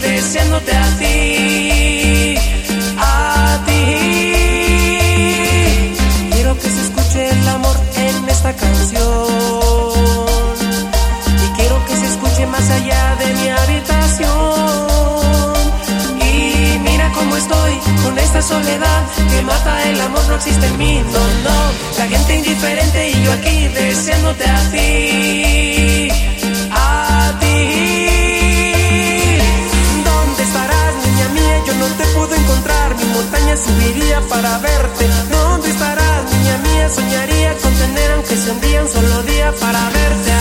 deseándote a ti, a ti. Quiero que se escuche el amor en esta canción y quiero que se escuche más allá de mi habitación. Y mira cómo estoy con esta soledad que mata el amor, no existe en mí, no, no. La gente indiferente y yo aquí deseándote a ti, a ti. puedo encontrar, mi montaña subiría para verte. No estarás, niña mía, soñaría con tener aunque sea un día, un solo día para verte.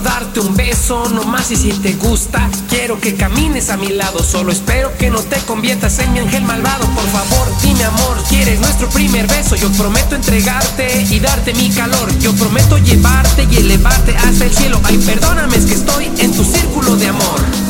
Darte un beso nomás y si te gusta, quiero que camines a mi lado. Solo espero que no te conviertas en mi ángel malvado. Por favor, dime amor, ¿quieres nuestro primer beso? Yo prometo entregarte y darte mi calor. Yo prometo llevarte y elevarte hasta el cielo. Ay, perdóname, es que estoy en tu círculo de amor.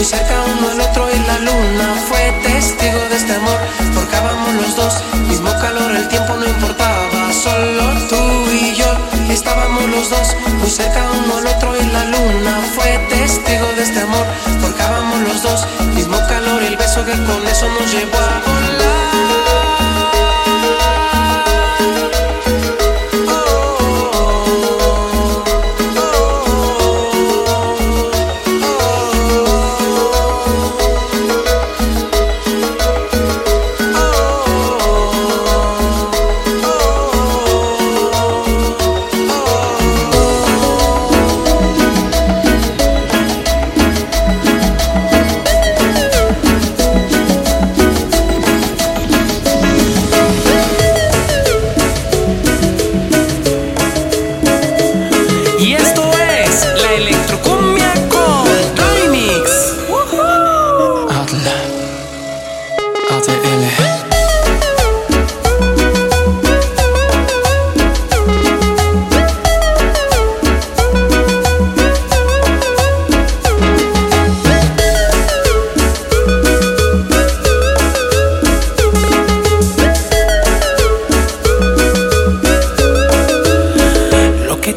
Muy cerca uno al otro y la luna fue testigo de este amor. Forjábamos los dos, mismo calor, el tiempo no importaba, solo tú y yo. Estábamos los dos, muy cerca uno al otro y la luna fue testigo de este amor. Forjábamos los dos, mismo calor, el beso que con eso nos llevó a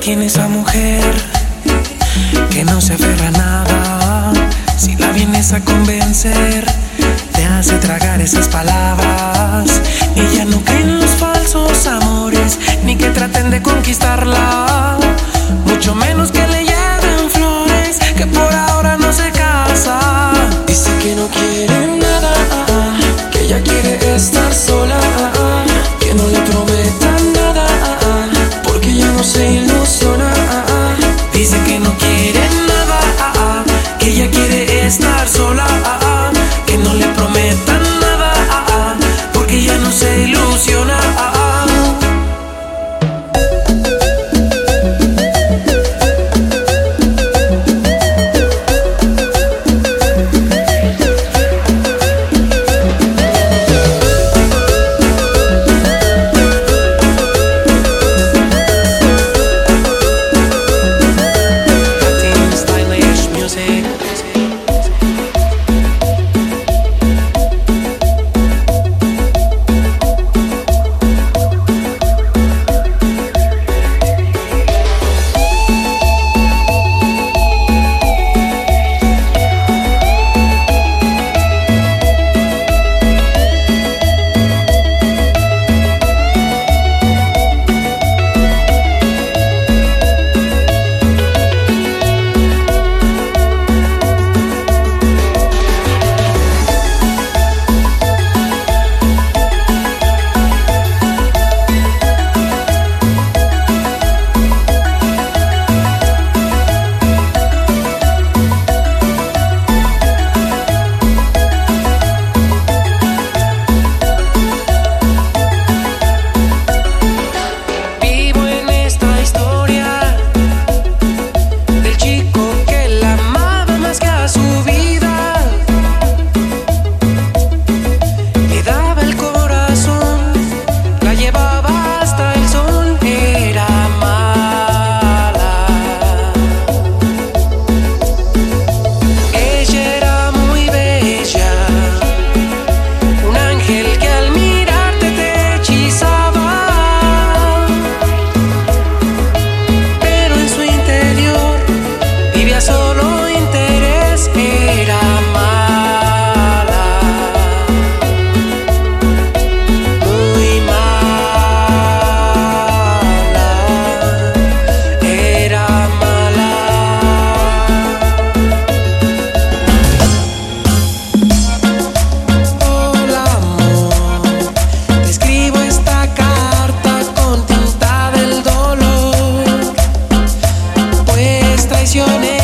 tiene esa mujer que no se aferra a nada. Si la vienes a convencer, te hace tragar esas palabras. Ella no cree en los falsos amores, ni que traten de conquistarla, mucho menos que le lleven flores, que por ahora no se casa. Dice que no quiere. traicioné.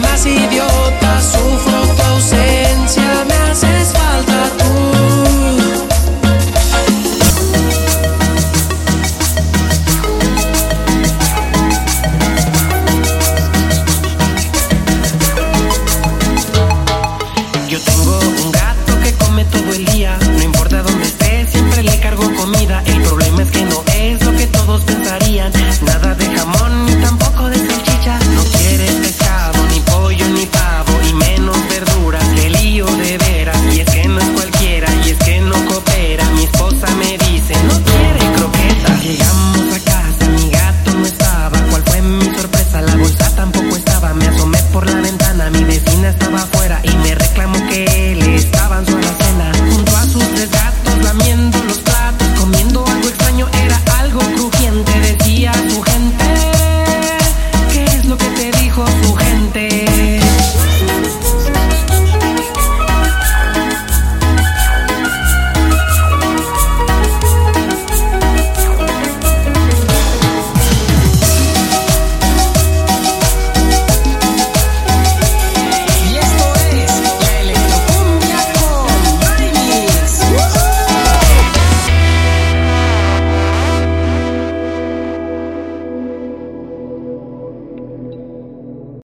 más idiomas. por la ventana, mi vecina estaba